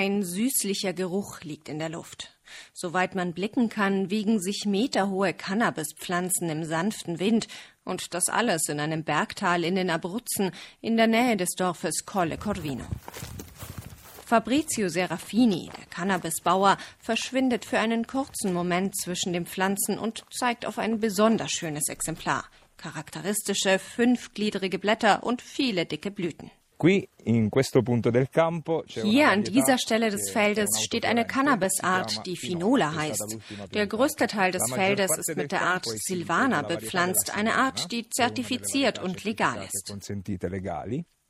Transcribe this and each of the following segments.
Ein süßlicher Geruch liegt in der Luft. Soweit man blicken kann, wiegen sich meterhohe Cannabispflanzen im sanften Wind und das alles in einem Bergtal in den Abruzzen in der Nähe des Dorfes Colle Corvino. Fabrizio Serafini, der Cannabisbauer, verschwindet für einen kurzen Moment zwischen den Pflanzen und zeigt auf ein besonders schönes Exemplar. Charakteristische fünfgliedrige Blätter und viele dicke Blüten. Hier an dieser Stelle des Feldes steht eine Cannabisart, die Finola heißt. Der größte Teil des Feldes ist mit der Art Silvana bepflanzt, eine Art, die zertifiziert und legal ist.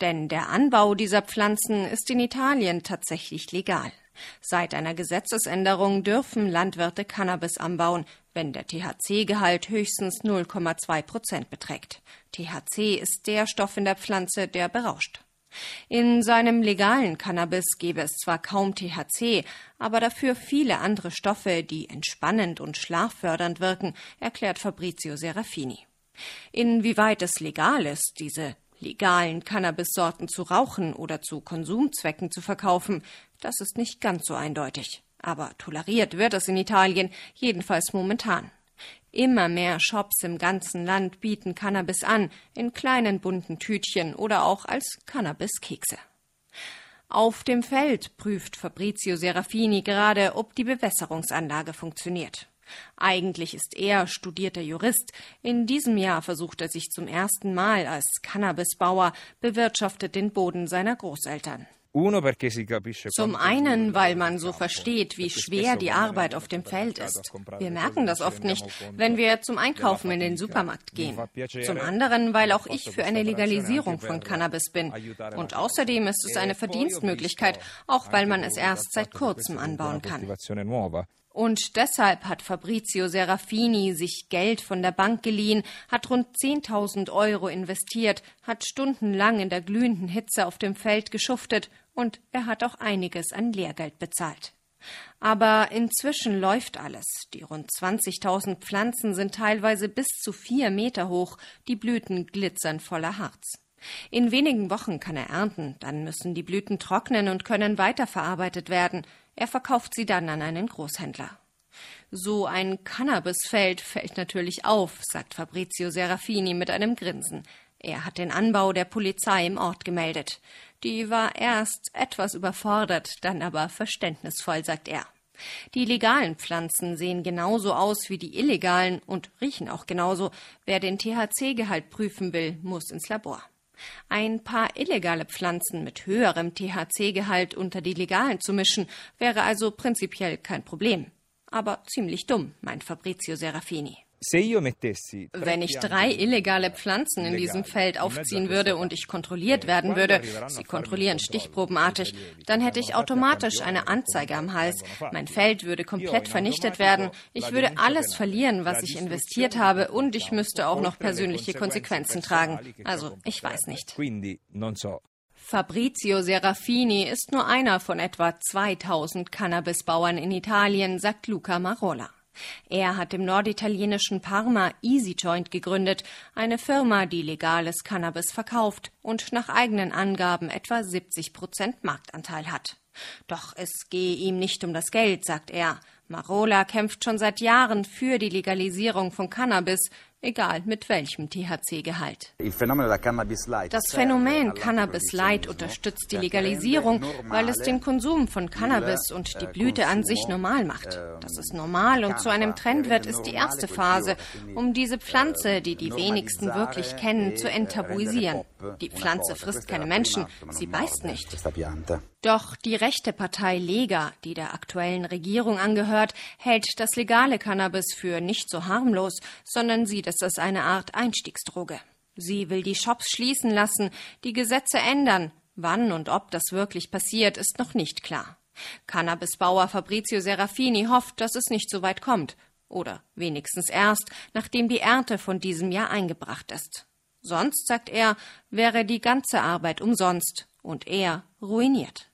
Denn der Anbau dieser Pflanzen ist in Italien tatsächlich legal. Seit einer Gesetzesänderung dürfen Landwirte Cannabis anbauen, wenn der THC-Gehalt höchstens 0,2 Prozent beträgt. THC ist der Stoff in der Pflanze, der berauscht. In seinem legalen Cannabis gäbe es zwar kaum THC, aber dafür viele andere Stoffe, die entspannend und schlaffördernd wirken, erklärt Fabrizio Serafini. Inwieweit es legal ist, diese legalen Cannabissorten zu rauchen oder zu Konsumzwecken zu verkaufen, das ist nicht ganz so eindeutig. Aber toleriert wird es in Italien, jedenfalls momentan. Immer mehr Shops im ganzen Land bieten Cannabis an, in kleinen bunten Tütchen oder auch als Cannabiskekse. Auf dem Feld prüft Fabrizio Serafini gerade, ob die Bewässerungsanlage funktioniert. Eigentlich ist er studierter Jurist. In diesem Jahr versucht er sich zum ersten Mal als Cannabisbauer, bewirtschaftet den Boden seiner Großeltern. Zum einen, weil man so versteht, wie schwer die Arbeit auf dem Feld ist. Wir merken das oft nicht, wenn wir zum Einkaufen in den Supermarkt gehen. Zum anderen, weil auch ich für eine Legalisierung von Cannabis bin. Und außerdem ist es eine Verdienstmöglichkeit, auch weil man es erst seit kurzem anbauen kann. Und deshalb hat Fabrizio Serafini sich Geld von der Bank geliehen, hat rund 10.000 Euro investiert, hat stundenlang in der glühenden Hitze auf dem Feld geschuftet und er hat auch einiges an Lehrgeld bezahlt. Aber inzwischen läuft alles. Die rund 20.000 Pflanzen sind teilweise bis zu vier Meter hoch, die Blüten glitzern voller Harz. In wenigen Wochen kann er ernten, dann müssen die Blüten trocknen und können weiterverarbeitet werden. Er verkauft sie dann an einen Großhändler. So ein Cannabisfeld fällt natürlich auf, sagt Fabrizio Serafini mit einem Grinsen. Er hat den Anbau der Polizei im Ort gemeldet. Die war erst etwas überfordert, dann aber verständnisvoll, sagt er. Die legalen Pflanzen sehen genauso aus wie die illegalen und riechen auch genauso. Wer den THC-Gehalt prüfen will, muss ins Labor. Ein paar illegale Pflanzen mit höherem THC-Gehalt unter die legalen zu mischen, wäre also prinzipiell kein Problem. Aber ziemlich dumm, meint Fabrizio Serafini. Wenn ich drei illegale Pflanzen in diesem Feld aufziehen würde und ich kontrolliert werden würde, sie kontrollieren stichprobenartig, dann hätte ich automatisch eine Anzeige am Hals. Mein Feld würde komplett vernichtet werden. Ich würde alles verlieren, was ich investiert habe und ich müsste auch noch persönliche Konsequenzen tragen. Also, ich weiß nicht. Fabrizio Serafini ist nur einer von etwa 2000 Cannabisbauern in Italien, sagt Luca Marola. Er hat im norditalienischen Parma Easy Joint gegründet, eine Firma, die legales Cannabis verkauft und nach eigenen Angaben etwa 70 Prozent Marktanteil hat. Doch es gehe ihm nicht um das Geld, sagt er. Marola kämpft schon seit Jahren für die Legalisierung von Cannabis, egal mit welchem THC-Gehalt. Das Phänomen Cannabis Light unterstützt die Legalisierung, weil es den Konsum von Cannabis und die Blüte an sich normal macht. Dass es normal und zu einem Trend wird, ist die erste Phase, um diese Pflanze, die die wenigsten wirklich kennen, zu enttabuisieren. Die Pflanze frisst keine Menschen, sie beißt nicht. Doch die rechte Partei Lega, die der aktuellen Regierung angehört, hält das legale Cannabis für nicht so harmlos, sondern sieht es als eine Art Einstiegsdroge. Sie will die Shops schließen lassen, die Gesetze ändern. Wann und ob das wirklich passiert, ist noch nicht klar. Cannabisbauer Fabrizio Serafini hofft, dass es nicht so weit kommt. Oder wenigstens erst, nachdem die Ernte von diesem Jahr eingebracht ist. Sonst, sagt er, wäre die ganze Arbeit umsonst und er ruiniert.